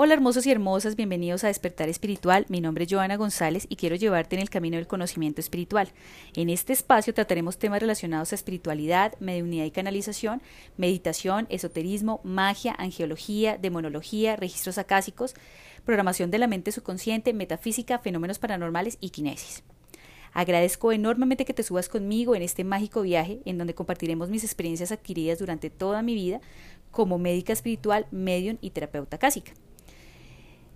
Hola hermosos y hermosas, bienvenidos a Despertar Espiritual. Mi nombre es Joana González y quiero llevarte en el camino del conocimiento espiritual. En este espacio trataremos temas relacionados a espiritualidad, mediunidad y canalización, meditación, esoterismo, magia, angiología, demonología, registros acásicos, programación de la mente subconsciente, metafísica, fenómenos paranormales y kinesis. Agradezco enormemente que te subas conmigo en este mágico viaje en donde compartiremos mis experiencias adquiridas durante toda mi vida como médica espiritual, medium y terapeuta cásica.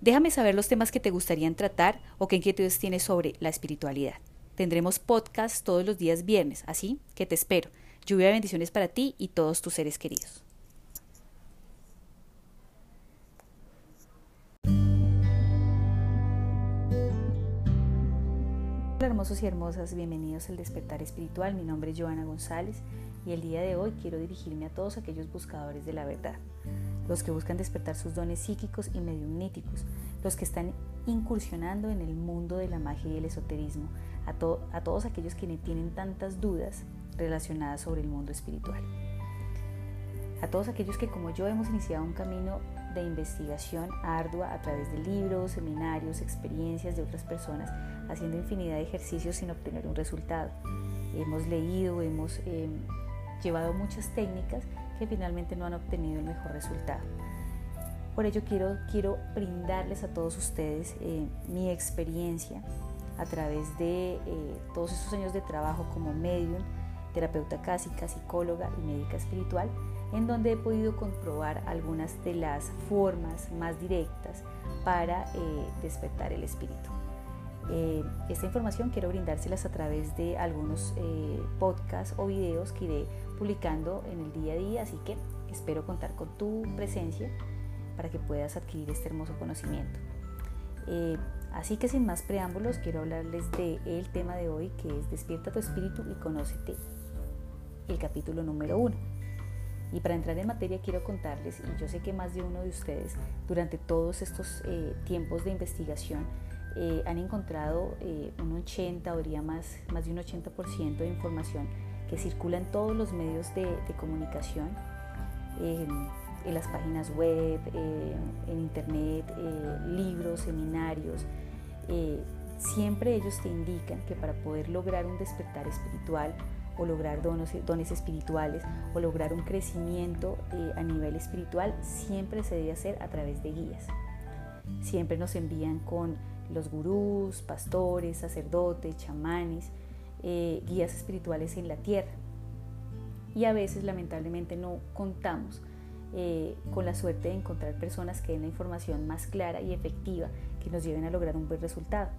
Déjame saber los temas que te gustarían tratar o qué inquietudes tienes sobre la espiritualidad. Tendremos podcast todos los días viernes, así que te espero. Lluvia de bendiciones para ti y todos tus seres queridos. Hermosos y hermosas, bienvenidos al despertar espiritual. Mi nombre es Joana González y el día de hoy quiero dirigirme a todos aquellos buscadores de la verdad los que buscan despertar sus dones psíquicos y mediumníticos, los que están incursionando en el mundo de la magia y el esoterismo, a, a todos aquellos que tienen tantas dudas relacionadas sobre el mundo espiritual. A todos aquellos que como yo hemos iniciado un camino de investigación ardua a través de libros, seminarios, experiencias de otras personas, haciendo infinidad de ejercicios sin obtener un resultado. Hemos leído, hemos eh, llevado muchas técnicas que finalmente no han obtenido el mejor resultado. Por ello quiero, quiero brindarles a todos ustedes eh, mi experiencia a través de eh, todos estos años de trabajo como medium, terapeuta cásica, psicóloga y médica espiritual, en donde he podido comprobar algunas de las formas más directas para eh, despertar el espíritu. Esta información quiero brindárselas a través de algunos podcasts o videos que iré publicando en el día a día, así que espero contar con tu presencia para que puedas adquirir este hermoso conocimiento. Eh, así que sin más preámbulos, quiero hablarles del el tema de hoy que es Despierta tu espíritu y conócete, el capítulo número uno. Y para entrar en materia quiero contarles, y yo sé que más de uno de ustedes durante todos estos eh, tiempos de investigación eh, han encontrado un 80 o más, más de un 80% de información que circula en todos los medios de, comunicación, en las páginas web, eh, en internet, eh, libros, seminarios. Eh, siempre ellos te indican que para poder lograr un despertar espiritual o lograr dones, dones espirituales o lograr un crecimiento a nivel espiritual, siempre se debe hacer a través de guías. Siempre nos envían con los gurús, pastores, sacerdotes, chamanes, eh, guías espirituales en la tierra. Y a veces lamentablemente no contamos eh, con la suerte de encontrar personas que den la información más clara y efectiva que nos lleven a lograr un buen resultado.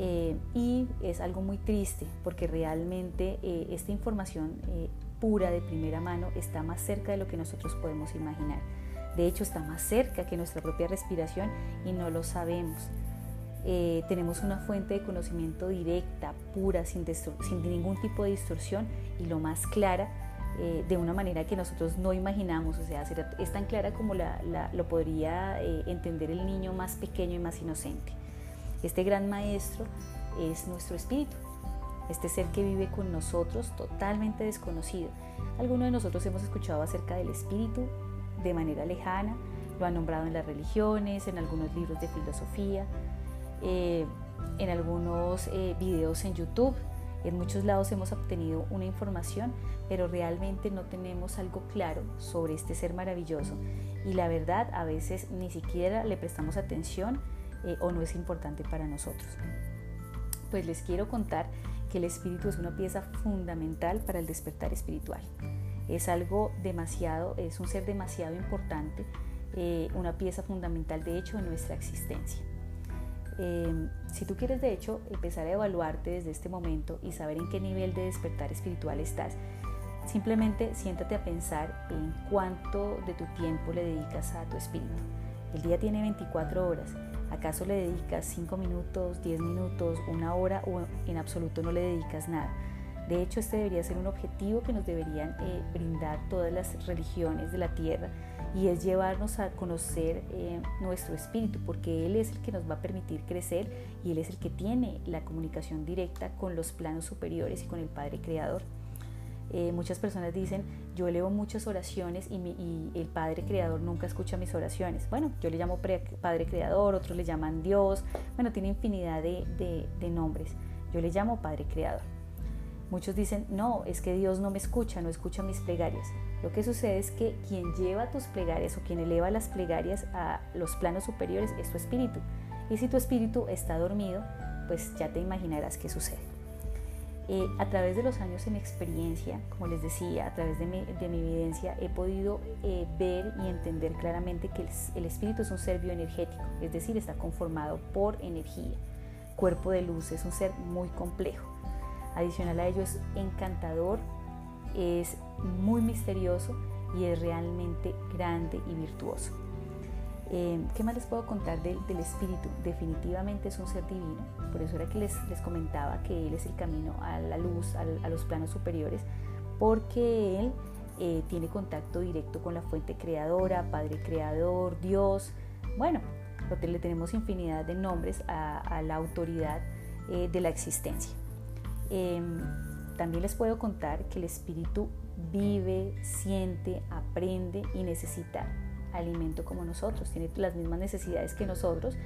Eh, y es algo muy triste porque realmente esta información pura de primera mano está más cerca de lo que nosotros podemos imaginar. De hecho, está más cerca que nuestra propia respiración y no lo sabemos. Eh, tenemos una fuente de conocimiento directa, pura, sin, sin, ningún tipo de distorsión y lo más clara, eh, de una manera que nosotros no imaginamos, o sea, es tan clara como lo podría eh, entender el niño más pequeño y más inocente. Este gran maestro es nuestro espíritu, este ser que vive con nosotros totalmente desconocido. Algunos de nosotros hemos escuchado acerca del espíritu de manera lejana, lo han nombrado en las religiones, en algunos libros de filosofía, eh, en algunos eh, videos en YouTube. En muchos lados hemos obtenido una información, pero realmente no tenemos algo claro sobre este ser maravilloso. Y la verdad, a veces ni siquiera le prestamos atención eh, o no es importante para nosotros. Pues les quiero contar que el espíritu es una pieza fundamental para el despertar espiritual. Es algo demasiado, es un ser demasiado importante, una pieza fundamental de hecho en nuestra existencia. Em, si tú quieres de hecho empezar a evaluarte desde este momento y saber en qué nivel de despertar espiritual estás, simplemente siéntate a pensar en cuánto de tu tiempo le dedicas a tu espíritu. El día tiene 24 horas. ¿Acaso le dedicas 5 minutos, 10 minutos, una hora o en absoluto no le dedicas nada? De hecho, este debería ser un objetivo que nos deberían eh, brindar todas las religiones de la tierra y es llevarnos a conocer eh, nuestro espíritu, porque Él es el que nos va a permitir crecer y Él es el que tiene la comunicación directa con los planos superiores y con el Padre Creador. Eh, muchas personas dicen, yo elevo muchas oraciones y, el Padre Creador nunca escucha mis oraciones. Bueno, yo le llamo Padre Creador, otros le llaman Dios, bueno, tiene infinidad de, de nombres. Yo le llamo Padre Creador. Muchos dicen, no, es que Dios no me escucha, no escucha mis plegarias. Lo que sucede es que quien lleva tus plegarias o quien eleva las plegarias a los planos superiores es tu espíritu. Y si tu espíritu está dormido, pues ya te imaginarás qué sucede. Eh, a través de los años en experiencia, como les decía, a través de mi, evidencia, he podido eh, ver y entender claramente que el, espíritu es un ser bioenergético, es decir, está conformado por energía. Cuerpo de luz es un ser muy complejo. Adicional a ello es encantador, es muy misterioso y es realmente grande y virtuoso. Eh, ¿Qué más les puedo contar del, espíritu? Definitivamente es un ser divino, por eso era que les, comentaba que Él es el camino a la luz, a, los planos superiores, porque Él eh, tiene contacto directo con la fuente creadora, Padre Creador, Dios. Bueno, le tenemos infinidad de nombres a, la autoridad eh, de la existencia. También les puedo contar que el espíritu vive, siente, aprende y necesita alimento como nosotros, tiene las mismas necesidades que nosotros,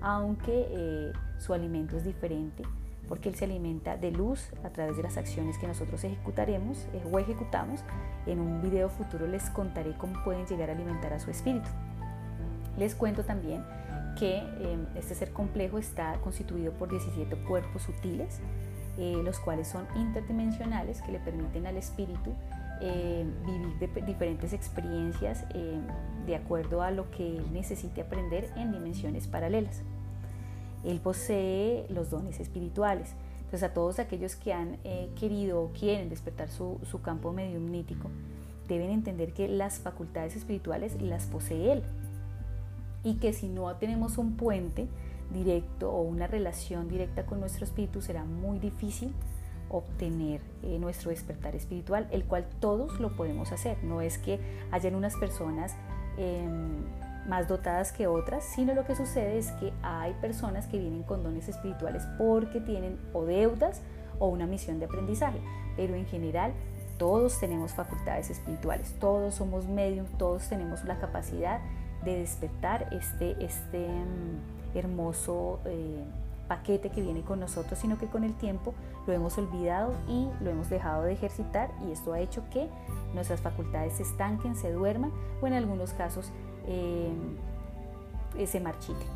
aunque eh, su alimento es diferente, porque él se alimenta de luz a través de las acciones que nosotros ejecutaremos eh, o ejecutamos. En un video futuro les contaré cómo pueden llegar a alimentar a su espíritu. Les cuento también que em, este ser complejo está constituido por 17 cuerpos sutiles, eh, los cuales son interdimensionales que le permiten al espíritu eh, vivir diferentes experiencias eh, de acuerdo a lo que él necesite aprender en dimensiones paralelas. Él posee los dones espirituales. Entonces a todos aquellos que han querido o quieren despertar su, su campo mediumnítico, deben entender que las facultades espirituales las posee él. Y que si no tenemos un puente directo o una relación directa con nuestro espíritu, será muy difícil obtener eh, nuestro despertar espiritual, el cual todos lo podemos hacer. No es que hayan unas personas em, más dotadas que otras, sino lo que sucede es que hay personas que vienen con dones espirituales porque tienen o deudas o una misión de aprendizaje, pero en general todos tenemos facultades espirituales, todos somos medium, todos tenemos la capacidad de despertar este, este em, hermoso... Eh, paquete que viene con nosotros, sino que con el tiempo lo hemos olvidado y lo hemos dejado de ejercitar y esto ha hecho que nuestras facultades se estanquen, se duerman o en algunos casos eh, se marchiten.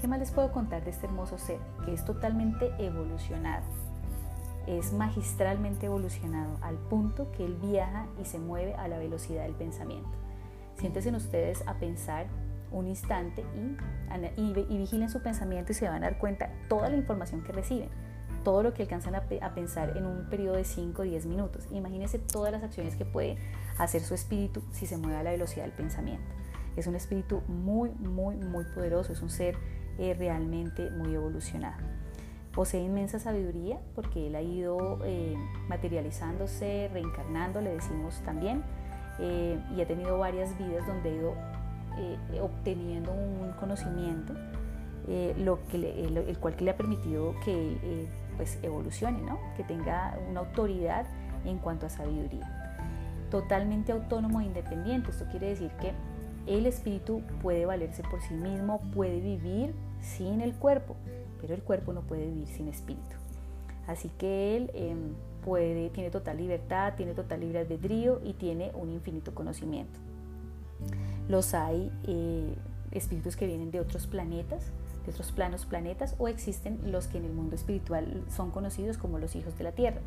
¿Qué más les puedo contar de este hermoso ser? Que es totalmente evolucionado. Es magistralmente evolucionado al punto que él viaja y se mueve a la velocidad del pensamiento. Siéntese en ustedes a pensar un instante y, y, vigilen su pensamiento y se van a dar cuenta toda la información que reciben, todo lo que alcanzan a, pensar en un periodo de 5 o 10 minutos. Imagínense todas las acciones que puede hacer su espíritu si se mueve a la velocidad del pensamiento. Es un espíritu muy, muy, muy poderoso, es un ser eh, realmente muy evolucionado. Posee inmensa sabiduría porque él ha ido eh, materializándose, reencarnando, le decimos también, eh, y ha tenido varias vidas donde ha ido eh, obteniendo un conocimiento, eh, lo que el, cual le ha permitido que eh, pues evolucione, ¿no? que tenga una autoridad en cuanto a sabiduría. Totalmente autónomo e independiente, esto quiere decir que el espíritu puede valerse por sí mismo, puede vivir sin el cuerpo, pero el cuerpo no puede vivir sin espíritu. Así que él em, tiene total libertad, tiene total libre albedrío y tiene un infinito conocimiento. Los hay eh, espíritus que vienen de otros planetas, de otros planos planetas, o existen los que en el mundo espiritual son conocidos como los hijos de la Tierra,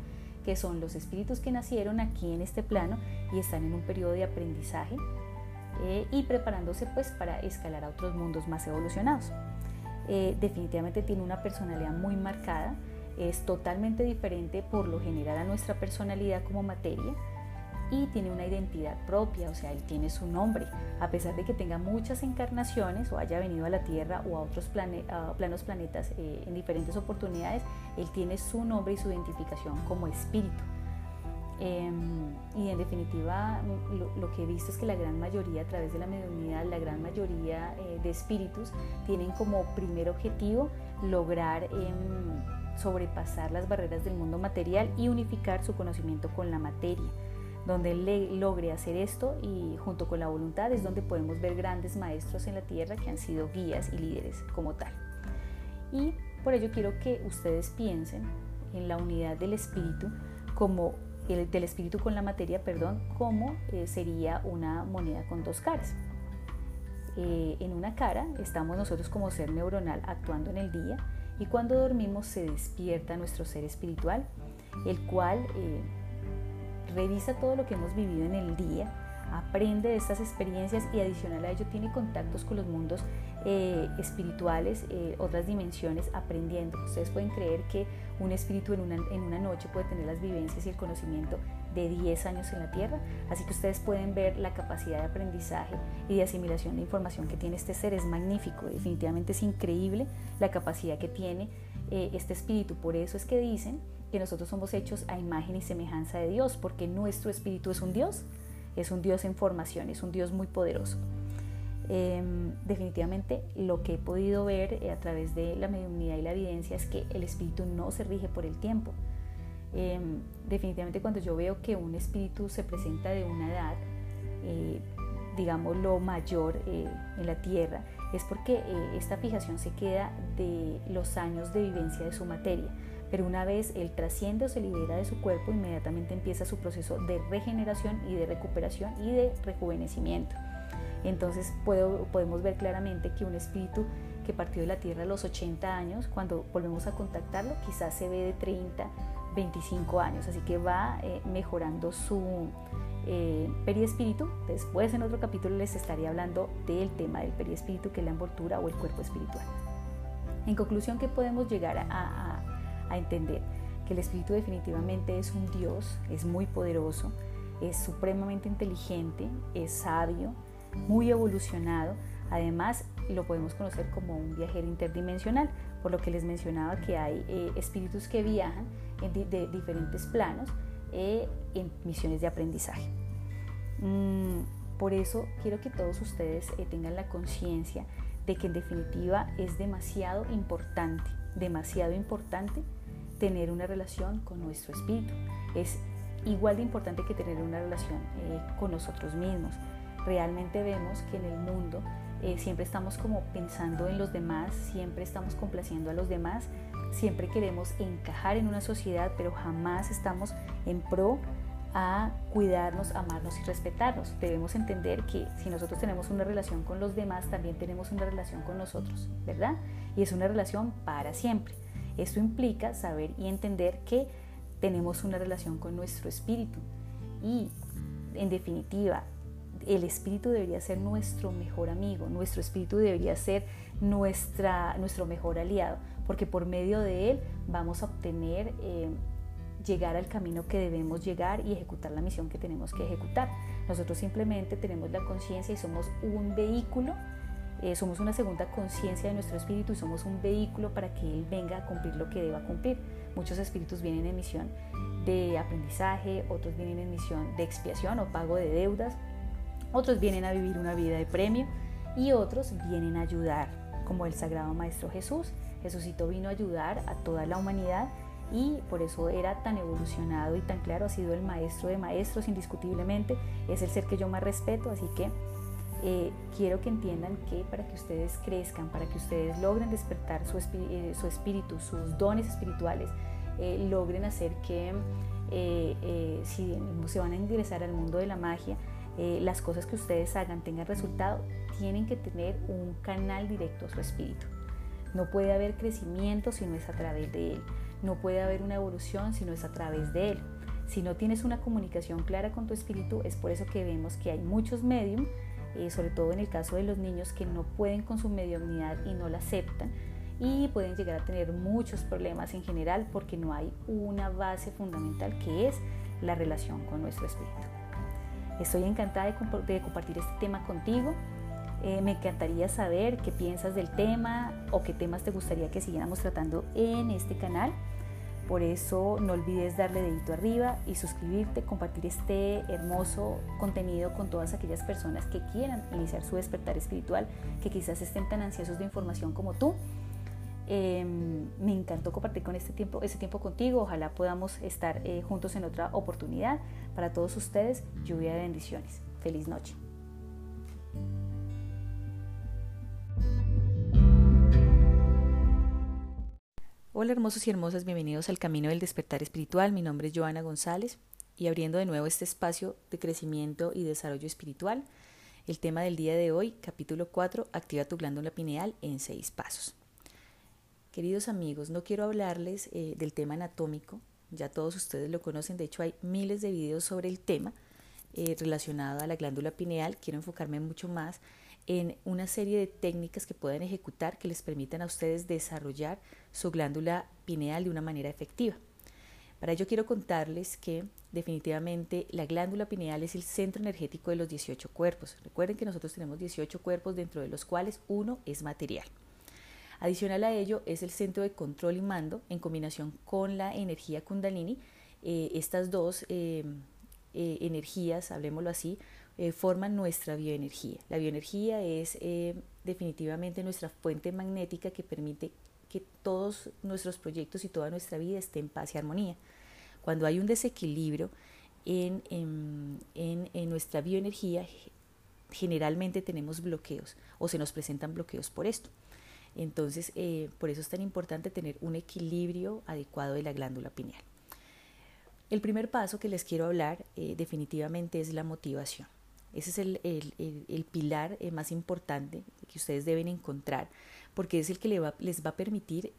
que son los espíritus que nacieron aquí en este plano y están en un periodo de aprendizaje eh, y preparándose pues para escalar a otros mundos más evolucionados. Eh, definitivamente tiene una personalidad muy marcada, es totalmente diferente por lo general a nuestra personalidad como materia, y tiene una identidad propia, o sea, él tiene su nombre. A pesar de que tenga muchas encarnaciones o haya venido a la Tierra o a otros planos planetas eh, en diferentes oportunidades, él tiene su nombre y su identificación como espíritu. Em, y en definitiva, lo, que he visto es que la gran mayoría, a través de la mediunidad, la gran mayoría eh, de espíritus tienen como primer objetivo lograr em, sobrepasar las barreras del mundo material y unificar su conocimiento con la materia. Donde logre hacer esto y junto con la voluntad es donde podemos ver grandes maestros en la tierra que han sido guías y líderes como tal. Y por ello quiero que ustedes piensen en la unidad del espíritu como el, del espíritu con la materia, perdón, como eh, sería una moneda con dos caras. Eh, en una cara estamos nosotros como ser neuronal actuando en el día y cuando dormimos se despierta nuestro ser espiritual, el cual eh, revisa todo lo que hemos vivido en el día, aprende de estas experiencias y adicional a ello tiene contactos con los mundos eh, espirituales, eh, otras dimensiones, aprendiendo. Ustedes pueden creer que un espíritu en una, en una noche puede tener las vivencias y el conocimiento de 10 años en la Tierra, así que ustedes pueden ver la capacidad de aprendizaje y de asimilación de información que tiene este ser, es magnífico, definitivamente es increíble la capacidad que tiene eh, este espíritu, por eso es que dicen que nosotros somos hechos a imagen y semejanza de Dios, porque nuestro espíritu es un Dios, es un Dios en formación, es un Dios muy poderoso. Em, definitivamente lo que he podido ver eh, a través de la mediunidad y la evidencia es que el espíritu no se rige por el tiempo. Em, definitivamente cuando yo veo que un espíritu se presenta de una edad, eh, digamos lo mayor eh, en la tierra, es porque esta fijación se queda de los años de vivencia de su materia pero una vez él trasciende o se libera de su cuerpo, inmediatamente empieza su proceso de regeneración y de recuperación y de rejuvenecimiento. Entonces podemos ver claramente que un espíritu que partió de la tierra a los 80 años, cuando volvemos a contactarlo, quizás se ve de 30, 25 años, así que va eh, mejorando su eh, periespíritu. Después en otro capítulo les estaré hablando del tema del periespíritu, que es la envoltura o el cuerpo espiritual. En conclusión, ¿qué podemos llegar a entender que el espíritu definitivamente es un Dios, es muy poderoso, es supremamente inteligente, es sabio, muy evolucionado. Además, lo podemos conocer como un viajero interdimensional, por lo que les mencionaba que hay eh, espíritus que viajan en de diferentes planos eh, en misiones de aprendizaje. Mm, por eso quiero que todos ustedes eh, tengan la conciencia de que en definitiva es demasiado importante, demasiado importante tener una relación con nuestro espíritu. Es igual de importante que tener una relación eh, con nosotros mismos. Realmente vemos que en el mundo eh, siempre estamos como pensando en los demás, siempre estamos complaciendo a los demás, siempre queremos encajar en una sociedad, pero jamás estamos en pro a cuidarnos, amarnos y respetarnos. Debemos entender que si nosotros tenemos una relación con los demás, también tenemos una relación con nosotros, ¿verdad? Y es una relación para siempre. Esto implica saber y entender que tenemos una relación con nuestro espíritu y en definitiva el espíritu debería ser nuestro mejor amigo, nuestro espíritu debería ser nuestra, nuestro mejor aliado, porque por medio de él vamos a obtener, eh, llegar al camino que debemos llegar y ejecutar la misión que tenemos que ejecutar. Nosotros simplemente tenemos la conciencia y somos un vehículo eh, somos una segunda conciencia de nuestro espíritu y somos un vehículo para que Él venga a cumplir lo que deba cumplir. Muchos espíritus vienen en misión de aprendizaje, otros vienen en misión de expiación o pago de deudas, otros vienen a vivir una vida de premio y otros vienen a ayudar, como el Sagrado Maestro Jesús. Jesucito vino a ayudar a toda la humanidad y por eso era tan evolucionado y tan claro, ha sido el maestro de maestros indiscutiblemente, es el ser que yo más respeto, así que eh, quiero que entiendan que para que ustedes crezcan, para que ustedes logren despertar su, eh, espíritu, sus dones espirituales, eh, logren hacer que si se van a ingresar al mundo de la magia, las cosas que ustedes hagan tengan resultado, tienen que tener un canal directo a su espíritu. No puede haber crecimiento si no es a través de él. No puede haber una evolución si no es a través de él. Si no tienes una comunicación clara con tu espíritu, es por eso que vemos que hay muchos medios eh, sobre todo en el caso de los niños que no pueden con su mediunidad y no la aceptan y pueden llegar a tener muchos problemas en general porque no hay una base fundamental que es la relación con nuestro espíritu. Estoy encantada de, compartir este tema contigo. Eh, me encantaría saber qué piensas del tema o qué temas te gustaría que siguiéramos tratando en este canal. Por eso no olvides darle dedito arriba y suscribirte, compartir este hermoso contenido con todas aquellas personas que quieran iniciar su despertar espiritual, que quizás estén tan ansiosos de información como tú. Em, me encantó compartir con este tiempo, este tiempo contigo. Ojalá podamos estar eh, juntos en otra oportunidad. Para todos ustedes, lluvia de bendiciones. Feliz noche. Hola hermosos y hermosas, bienvenidos al Camino del Despertar Espiritual. Mi nombre es Joana González y abriendo de nuevo este espacio de crecimiento y desarrollo espiritual. El tema del día de hoy, capítulo 4, activa tu glándula pineal en seis pasos. Queridos amigos, no quiero hablarles eh, del tema anatómico, ya todos ustedes lo conocen, de hecho hay miles de videos sobre el tema eh, relacionado a la glándula pineal, quiero enfocarme mucho más en una serie de técnicas que pueden ejecutar que les permitan a ustedes desarrollar su glándula pineal de una manera efectiva. Para ello quiero contarles que definitivamente la glándula pineal es el centro energético de los 18 cuerpos. Recuerden que nosotros tenemos 18 cuerpos dentro de los cuales uno es material. Adicional a ello es el centro de control y mando en combinación con la energía kundalini. Eh, estas dos eh, eh, energías, hablemoslo así, forman nuestra bioenergía. La bioenergía es definitivamente nuestra fuente magnética que permite que todos nuestros proyectos y toda nuestra vida estén en paz y armonía. Cuando hay un desequilibrio en, en nuestra bioenergía, generalmente tenemos bloqueos o se nos presentan bloqueos por esto. Entonces, eh, por eso es tan importante tener un equilibrio adecuado de la glándula pineal. El primer paso que les quiero hablar eh, definitivamente es la motivación. Ese es el, pilar eh, más importante que ustedes deben encontrar porque es el que les va a permitir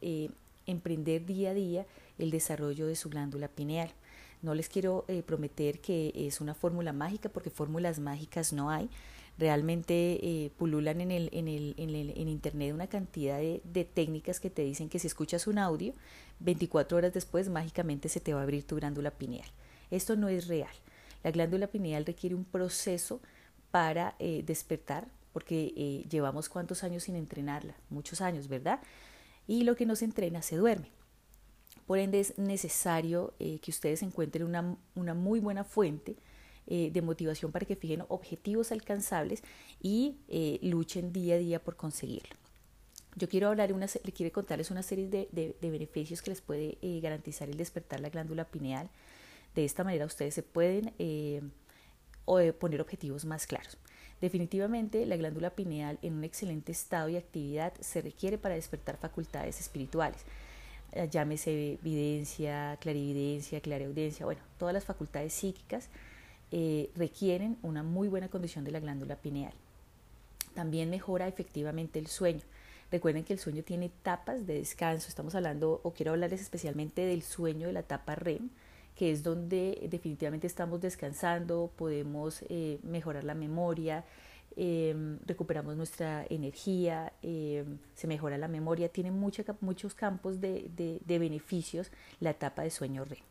emprender día a día el desarrollo de su glándula pineal. No les quiero prometer que es una fórmula mágica porque fórmulas mágicas no hay, realmente eh, pululan en, el, en, el, en, el, en Internet una cantidad de, de, técnicas que te dicen que si escuchas un audio, 24 horas después mágicamente se te va a abrir tu glándula pineal. Esto no es real. La glándula pineal requiere un proceso para eh, despertar, porque eh, llevamos cuántos años sin entrenarla, muchos años, ¿verdad? Y lo que no se entrena se duerme. Por ende es necesario que ustedes encuentren una, una muy buena fuente eh, de motivación para que fijen objetivos alcanzables y eh, luchen día a día por conseguirlo. Yo quiero hablar, una, quiero contarles una serie de, beneficios que les puede eh, garantizar el despertar la glándula pineal. De esta manera ustedes se pueden poner objetivos más claros. Definitivamente la glándula pineal en un excelente estado y actividad se requiere para despertar facultades espirituales. Llámese evidencia, clarividencia, clareaudiencia, bueno, todas las facultades psíquicas eh, requieren una muy buena condición de la glándula pineal. También mejora efectivamente el sueño. Recuerden que el sueño tiene etapas de descanso. Estamos hablando, o quiero hablarles especialmente del sueño de la etapa REM, que es donde definitivamente estamos descansando, podemos eh, mejorar la memoria, em, recuperamos nuestra energía, em, se mejora la memoria, tiene muchos campos de, de beneficios la etapa de sueño REM.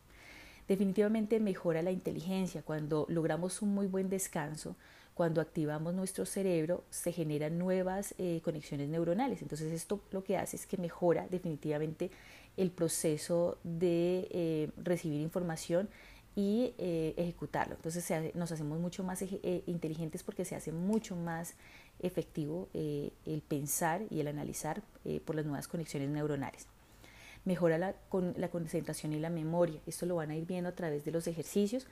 Definitivamente mejora la inteligencia. Cuando logramos un muy buen descanso, cuando activamos nuestro cerebro, se generan nuevas eh, conexiones neuronales. Entonces esto lo que hace es que mejora definitivamente el proceso de eh, recibir información y eh, ejecutarlo. Entonces nos hacemos mucho más inteligentes porque se hace mucho más efectivo el pensar y el analizar por las nuevas conexiones neuronales mejora la, con, la concentración y la memoria. Esto lo van a ir viendo a través de los ejercicios,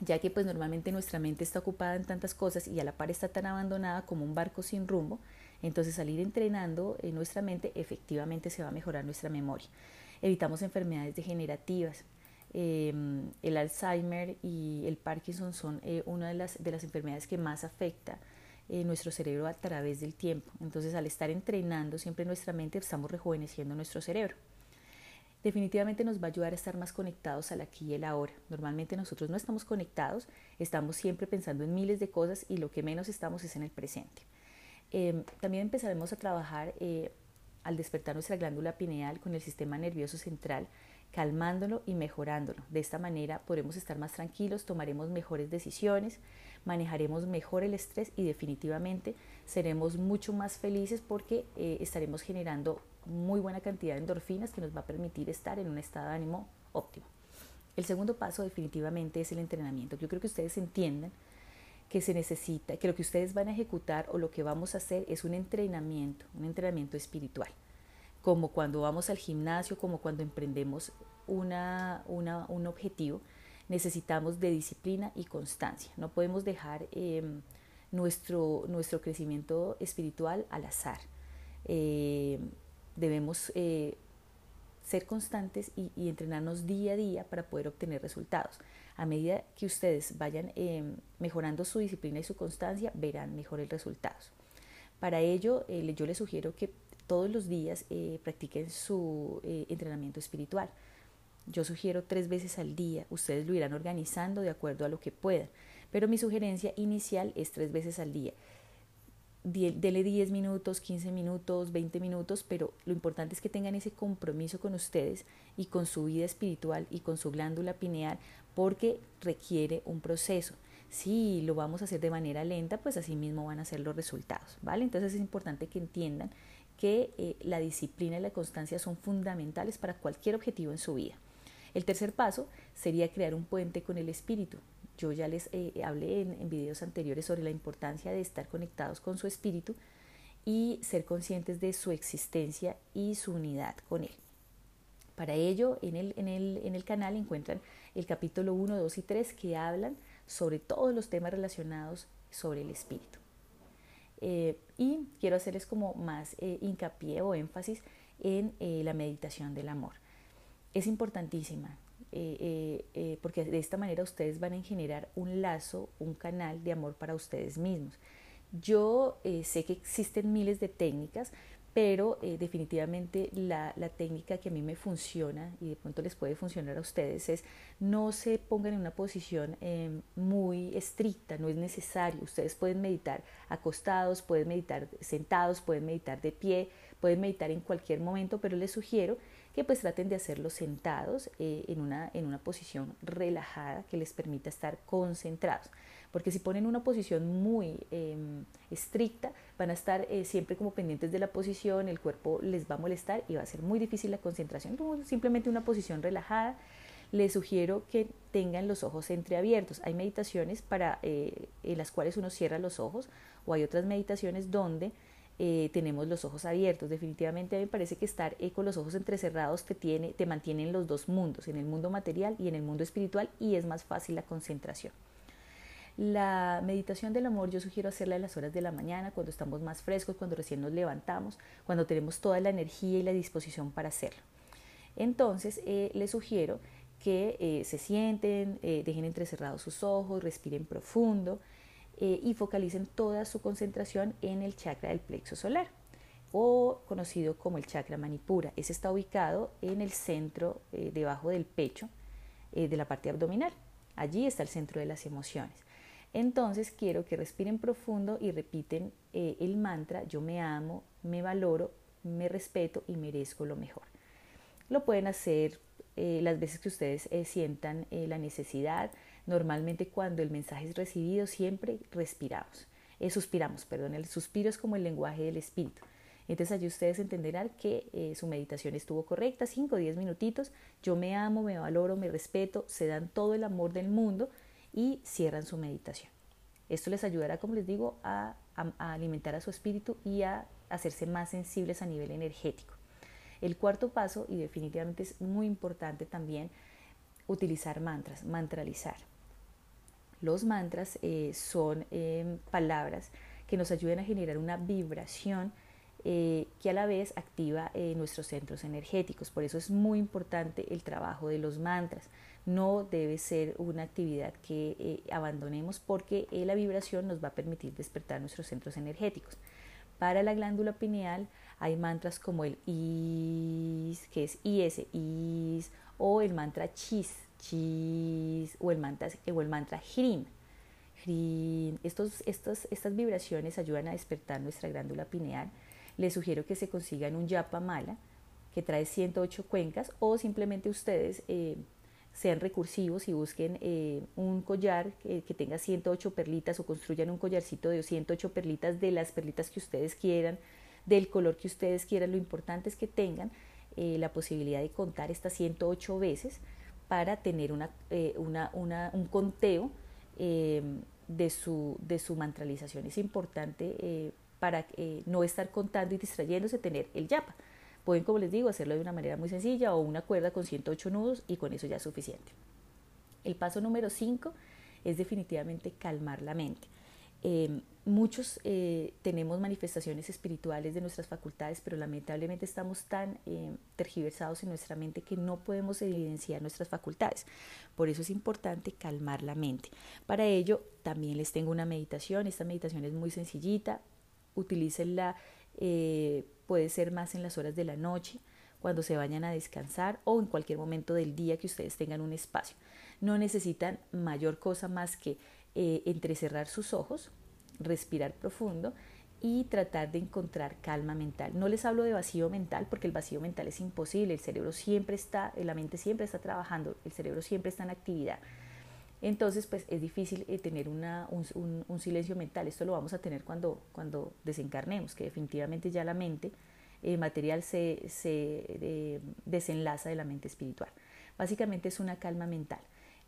ya que pues normalmente nuestra mente está ocupada en tantas cosas y a la par está tan abandonada como un barco sin rumbo, entonces salir entrenando en nuestra mente efectivamente se va a mejorar nuestra memoria. Evitamos enfermedades degenerativas. Em, el Alzheimer y el Parkinson son eh, una de las, de las enfermedades que más afecta eh, nuestro cerebro a través del tiempo. Entonces, al estar entrenando siempre nuestra mente, estamos rejuveneciendo nuestro cerebro. Definitivamente nos va a ayudar a estar más conectados al aquí y el ahora. Normalmente nosotros no estamos conectados, estamos siempre pensando en miles de cosas y lo que menos estamos es en el presente. Em, también empezaremos a trabajar eh, al despertar nuestra glándula pineal con el sistema nervioso central, calmándolo y mejorándolo. De esta manera podremos estar más tranquilos, tomaremos mejores decisiones, manejaremos mejor el estrés y definitivamente seremos mucho más felices porque eh, estaremos generando muy buena cantidad de endorfinas que nos va a permitir estar en un estado de ánimo óptimo. El segundo paso definitivamente es el entrenamiento. Yo creo que ustedes entiendan que se necesita, que lo que ustedes van a ejecutar o lo que vamos a hacer es un entrenamiento, un entrenamiento espiritual. como cuando vamos al gimnasio, como cuando emprendemos una, un objetivo, necesitamos de disciplina y constancia. No podemos dejar em, nuestro, nuestro crecimiento espiritual al azar. Em, debemos eh, ser constantes y, entrenarnos día a día para poder obtener resultados. A medida que ustedes vayan em, mejorando su disciplina y su constancia, verán mejores resultados. Para ello, eh, yo les sugiero que todos los días eh, practiquen su entrenamiento espiritual. Yo sugiero tres veces al día, ustedes lo irán organizando de acuerdo a lo que puedan, pero mi sugerencia inicial es tres veces al día. Dele 10 minutos, 15 minutos, 20 minutos, pero lo importante es que tengan ese compromiso con ustedes y con su vida espiritual y con su glándula pineal porque requiere un proceso. Si lo vamos a hacer de manera lenta, pues así mismo van a ser los resultados, ¿vale? Entonces es importante que entiendan que eh, la disciplina y la constancia son fundamentales para cualquier objetivo en su vida. El tercer paso sería crear un puente con el espíritu. Yo ya les eh, hablé en, en videos anteriores sobre la importancia de estar conectados con su espíritu y ser conscientes de su existencia y su unidad con él. Para ello, en el, en el, en el canal encuentran el capítulo 1, 2 y 3 que hablan sobre todos los temas relacionados sobre el espíritu. Eh, y quiero hacerles como más eh, hincapié o énfasis en la meditación del amor es importantísima, eh, eh, eh, porque de esta manera ustedes van a generar un lazo, un canal de amor para ustedes mismos. Yo sé que existen miles de técnicas, pero definitivamente la, la, técnica que a mí me funciona y de pronto les puede funcionar a ustedes es no se pongan en una posición muy estricta, no es necesario. Ustedes pueden meditar acostados, pueden meditar sentados, pueden meditar de pie, pueden meditar en cualquier momento, pero les sugiero que pues traten de hacerlo sentados eh, en, una, en una posición relajada que les permita estar concentrados. Porque si ponen una posición muy em, estricta, van a estar eh, siempre como pendientes de la posición, el cuerpo les va a molestar y va a ser muy difícil la concentración. simplemente una posición relajada. Les sugiero que tengan los ojos entreabiertos. Hay meditaciones para, eh, en las cuales uno cierra los ojos o hay otras meditaciones donde eh, tenemos los ojos abiertos. Definitivamente a mí me parece que estar eh, con los ojos entrecerrados te, tiene, te mantiene en los dos mundos, en el mundo material y en el mundo espiritual, y es más fácil la concentración. La meditación del amor yo sugiero hacerla en las horas de la mañana, cuando estamos más frescos, cuando recién nos levantamos, cuando tenemos toda la energía y la disposición para hacerlo. Entonces, eh, les sugiero que se sienten, dejen entrecerrados sus ojos, respiren profundo, eh, y focalicen toda su concentración en el chakra del plexo solar o conocido como el chakra manipura. Ese está ubicado en el centro, eh, debajo del pecho, eh, de la parte abdominal. Allí está el centro de las emociones. Entonces quiero que respiren profundo y repiten el mantra, yo me amo, me valoro, me respeto y merezco lo mejor. Lo pueden hacer las veces que ustedes sientan la necesidad, Normalmente cuando el mensaje es recibido siempre respiramos, eh, suspiramos, perdón, el suspiro es como el lenguaje del espíritu. Entonces allí ustedes entenderán que eh, su meditación estuvo correcta, 5 o 10 minutitos, yo me amo, me valoro, me respeto, se dan todo el amor del mundo y cierran su meditación. Esto les ayudará, como les digo, a alimentar a su espíritu y a hacerse más sensibles a nivel energético. El cuarto paso, y definitivamente es muy importante también, utilizar mantras, mantralizar. Los mantras eh, son em, palabras que nos ayudan a generar una vibración eh, que a la vez activa eh, nuestros centros energéticos. Por eso es muy importante el trabajo de los mantras. No debe ser una actividad que abandonemos porque la vibración nos va a permitir despertar nuestros centros energéticos. Para la glándula pineal hay mantras como el IS, que es IS, IS, o el mantra CHIS, o el mantra, o el mantra. Estos, estos, estas vibraciones ayudan a despertar nuestra glándula pineal. Les sugiero que se consigan un yapa mala que trae 108 cuencas o simplemente ustedes eh, sean recursivos y busquen eh, un collar que, tenga 108 perlitas o construyan un collarcito de 108 perlitas de las perlitas que ustedes quieran, del color que ustedes quieran. Lo importante es que tengan eh, la posibilidad de contar estas 108 veces para tener una, eh, un conteo eh, de, su, de su mantralización. Es importante eh, para no estar contando y distrayéndose, tener el yapa. Pueden, como les digo, hacerlo de una manera muy sencilla o una cuerda con 108 nudos y con eso ya es suficiente. El paso número 5 es definitivamente calmar la mente. Em, muchos eh, tenemos manifestaciones espirituales de nuestras facultades, pero lamentablemente estamos tan em, tergiversados en nuestra mente que no podemos evidenciar nuestras facultades. Por eso es importante calmar la mente. Para ello también les tengo una meditación. Esta meditación es muy sencillita. Utilícenla, eh, puede ser más en las horas de la noche, cuando se vayan a descansar o en cualquier momento del día que ustedes tengan un espacio. No necesitan mayor cosa más que eh, entrecerrar sus ojos, respirar profundo y tratar de encontrar calma mental. No les hablo de vacío mental porque el vacío mental es imposible, el cerebro siempre está, la mente siempre está trabajando, el cerebro siempre está en actividad. Entonces, pues es difícil eh, tener un, silencio mental. Esto lo vamos a tener cuando, cuando desencarnemos, que definitivamente ya la mente eh, material se, se desenlaza de la mente espiritual. Básicamente es una calma mental.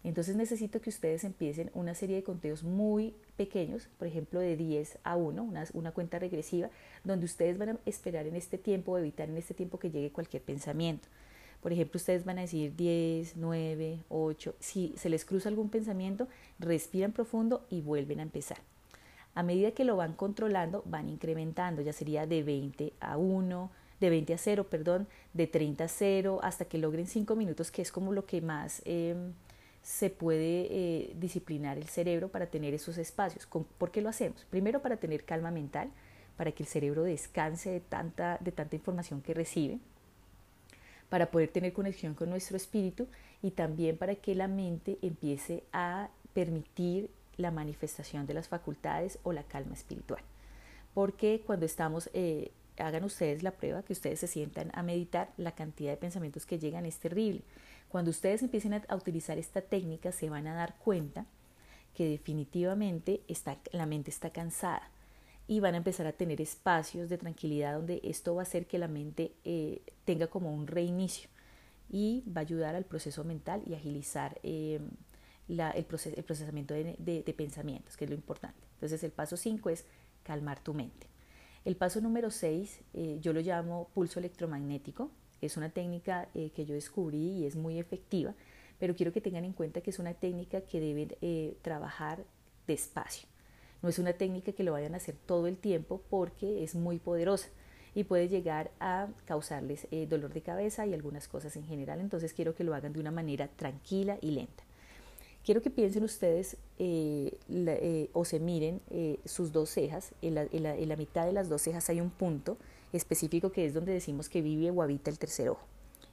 Entonces necesito que ustedes empiecen una serie de conteos muy pequeños, por ejemplo de 10 a 1, una, cuenta regresiva, donde ustedes van a esperar en este tiempo evitar en este tiempo que llegue cualquier pensamiento. Por ejemplo, ustedes van a decir 10, 9, 8. Si se les cruza algún pensamiento, respiran profundo y vuelven a empezar. A medida que lo van controlando, van incrementando, ya sería de 20 a 1, de 20 a 0, perdón, de 30 a 0, hasta que logren 5 minutos, que es como lo que más... Em, se puede eh, disciplinar el cerebro para tener esos espacios. ¿Por qué lo hacemos? Primero para tener calma mental, para que el cerebro descanse de tanta, de tanta información que recibe, para poder tener conexión con nuestro espíritu y también para que la mente empiece a permitir la manifestación de las facultades o la calma espiritual. Porque cuando estamos, eh, hagan ustedes la prueba, que ustedes se sientan a meditar, la cantidad de pensamientos que llegan es terrible. Cuando ustedes empiecen a, utilizar esta técnica se van a dar cuenta que definitivamente está, la mente está cansada y van a empezar a tener espacios de tranquilidad donde esto va a hacer que la mente eh, tenga como un reinicio y va a ayudar al proceso mental y agilizar eh, el, procesamiento de, pensamientos, que es lo importante. Entonces el paso 5 es calmar tu mente. El paso número 6 eh, yo lo llamo pulso electromagnético es una técnica eh, que yo descubrí y es muy efectiva, pero quiero que tengan en cuenta que es una técnica que deben eh, trabajar despacio. No es una técnica que lo vayan a hacer todo el tiempo porque es muy poderosa y puede llegar a causarles eh, dolor de cabeza y algunas cosas en general. Entonces quiero que lo hagan de una manera tranquila y lenta. Quiero que piensen ustedes o se miren sus dos cejas. en la mitad de las dos cejas hay un punto específico que es donde decimos que vive o habita el tercer ojo.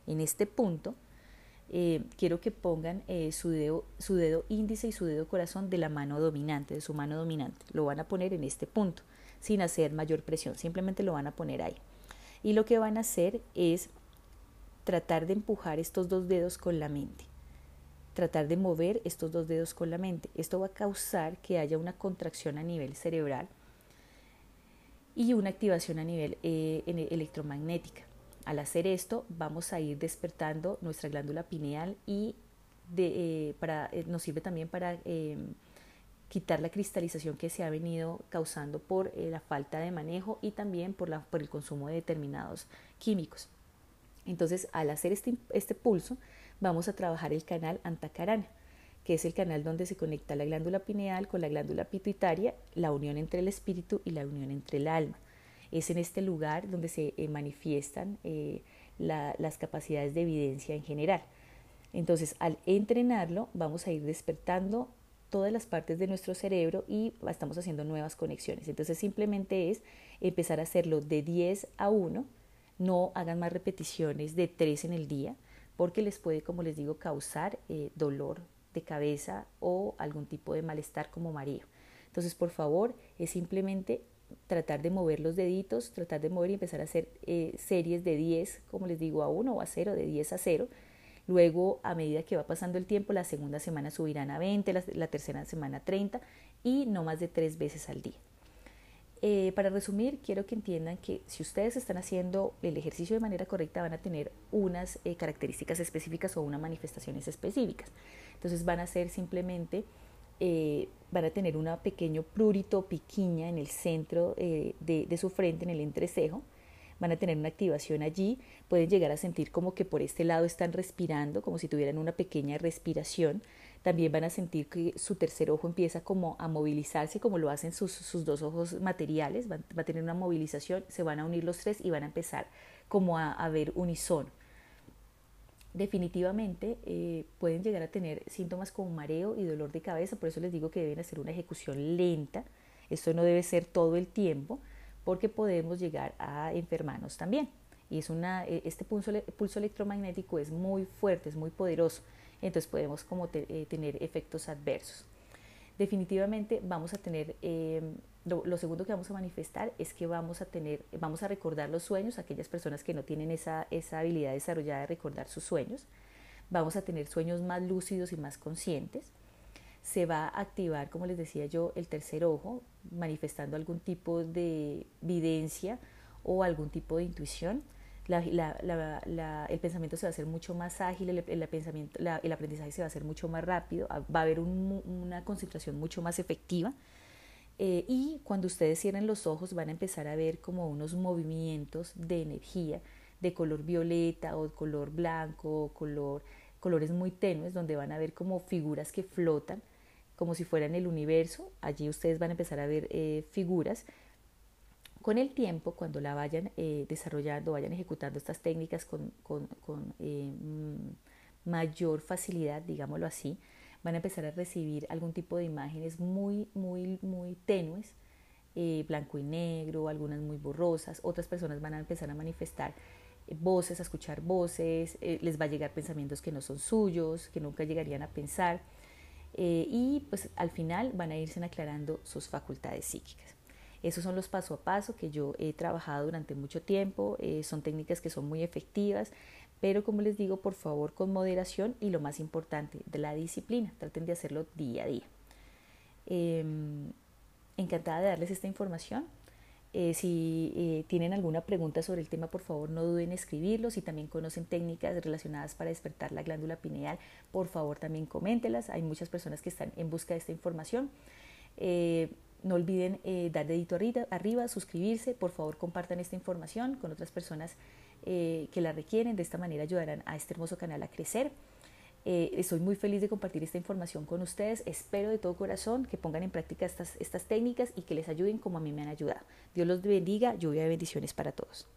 En este punto, eh, quiero que pongan eh, su, dedo, su dedo índice y su dedo corazón de la mano dominante, de su mano dominante. Lo van a poner en este punto, sin hacer mayor presión, simplemente lo van a poner ahí. Y lo que van a hacer es tratar de empujar estos dos dedos con la mente. Tratar de mover estos dos dedos con la mente. Esto va a causar que haya una contracción a nivel cerebral y una activación a nivel eh, electromagnética. Al hacer esto vamos a ir despertando nuestra glándula pineal y eh, eh, nos sirve también para em, quitar la cristalización que se ha venido causando por la falta de manejo y también por, la, por el consumo de determinados químicos. Entonces, al hacer este, este pulso, vamos a trabajar el canal antacarana que es el canal donde se conecta la glándula pineal con la glándula pituitaria, la unión entre el espíritu y la unión entre el alma. Es en este lugar donde se eh, manifiestan eh, las capacidades de evidencia en general. Entonces, al entrenarlo, vamos a ir despertando todas las partes de nuestro cerebro y estamos haciendo nuevas conexiones. Entonces, simplemente es empezar a hacerlo de 10 a 1. No hagan más repeticiones de 3 en el día porque les puede, como les digo, causar eh, dolor de cabeza o algún tipo de malestar como mareo. Entonces, por favor, es simplemente tratar de mover los deditos, tratar de mover y empezar a hacer eh, series de 10, como les digo, a 1 o a 0, de 10 a 0. Luego, a medida que va pasando el tiempo, la segunda semana subirán a 20, la, la tercera semana a 30 y no más de tres veces al día. Eh, para resumir, quiero que entiendan que si ustedes están haciendo el ejercicio de manera correcta, van a tener unas eh, características específicas o unas manifestaciones específicas. Entonces van a ser simplemente, eh, van a tener una pequeño prurito piquiña en el centro de, de, su frente, en el entrecejo. van a tener una activación allí, pueden llegar a sentir como que por este lado están respirando, como si tuvieran una pequeña respiración. También van a sentir que su tercer ojo empieza como a movilizarse, como lo hacen sus, sus dos ojos materiales, va, a tener una movilización, se van a unir los tres y van a empezar como a, a ver unísono definitivamente eh, pueden llegar a tener síntomas como mareo y dolor de cabeza, por eso les digo que deben hacer una ejecución lenta, esto no debe ser todo el tiempo, porque podemos llegar a enfermarnos también. Y es una, e, este pulso, pulso electromagnético es muy fuerte, es muy poderoso, entonces podemos como eh, tener efectos adversos. Definitivamente vamos a tener eh, lo, segundo que vamos a manifestar es que vamos a tener, vamos a recordar los sueños, aquellas personas que no tienen esa, esa habilidad desarrollada de recordar sus sueños, vamos a tener sueños más lúcidos y más conscientes. Se va a activar, como les decía yo, el tercer ojo, manifestando algún tipo de videncia o algún tipo de intuición. El pensamiento se va a hacer mucho más ágil, el, pensamiento, el aprendizaje se va a hacer mucho más rápido, va a haber una concentración mucho más efectiva eh, y cuando ustedes cierren los ojos van a empezar a ver como unos movimientos de energía de color violeta o color blanco o color, colores muy tenues donde van a ver como figuras que flotan como si fueran el universo. Allí ustedes van a empezar a ver eh, figuras. Con el tiempo, cuando la vayan eh, desarrollando, vayan ejecutando estas técnicas con, con mm, mayor facilidad, digámoslo así, van a empezar a recibir algún tipo de imágenes muy, muy, muy tenues, eh, blanco y negro, algunas muy borrosas, otras personas van a empezar a manifestar eh, voces, a escuchar voces, eh, les va a llegar pensamientos que no son suyos, que nunca llegarían a pensar, y pues al final van a irse aclarando sus facultades psíquicas. Esos son los paso a paso que yo he trabajado durante mucho tiempo, son técnicas que son muy efectivas, pero como les digo, por favor con moderación y lo más importante, de la disciplina. Traten de hacerlo día a día. Em, encantada de darles esta información. Eh, si eh, tienen alguna pregunta sobre el tema, por favor no duden en escribirlo. Si también conocen técnicas relacionadas para despertar la glándula pineal, por favor también coméntelas. Hay muchas personas que están en busca de esta información. Eh, no olviden dar dedito arriba, arriba, suscribirse. Por favor compartan esta información con otras personas eh, que la requieren. De esta manera ayudarán a este hermoso canal a crecer. Eh, estoy muy feliz de compartir esta información con ustedes. Espero de todo corazón que pongan en práctica estas, estas técnicas y que les ayuden como a mí me han ayudado. Dios los bendiga. Lluvia de bendiciones para todos.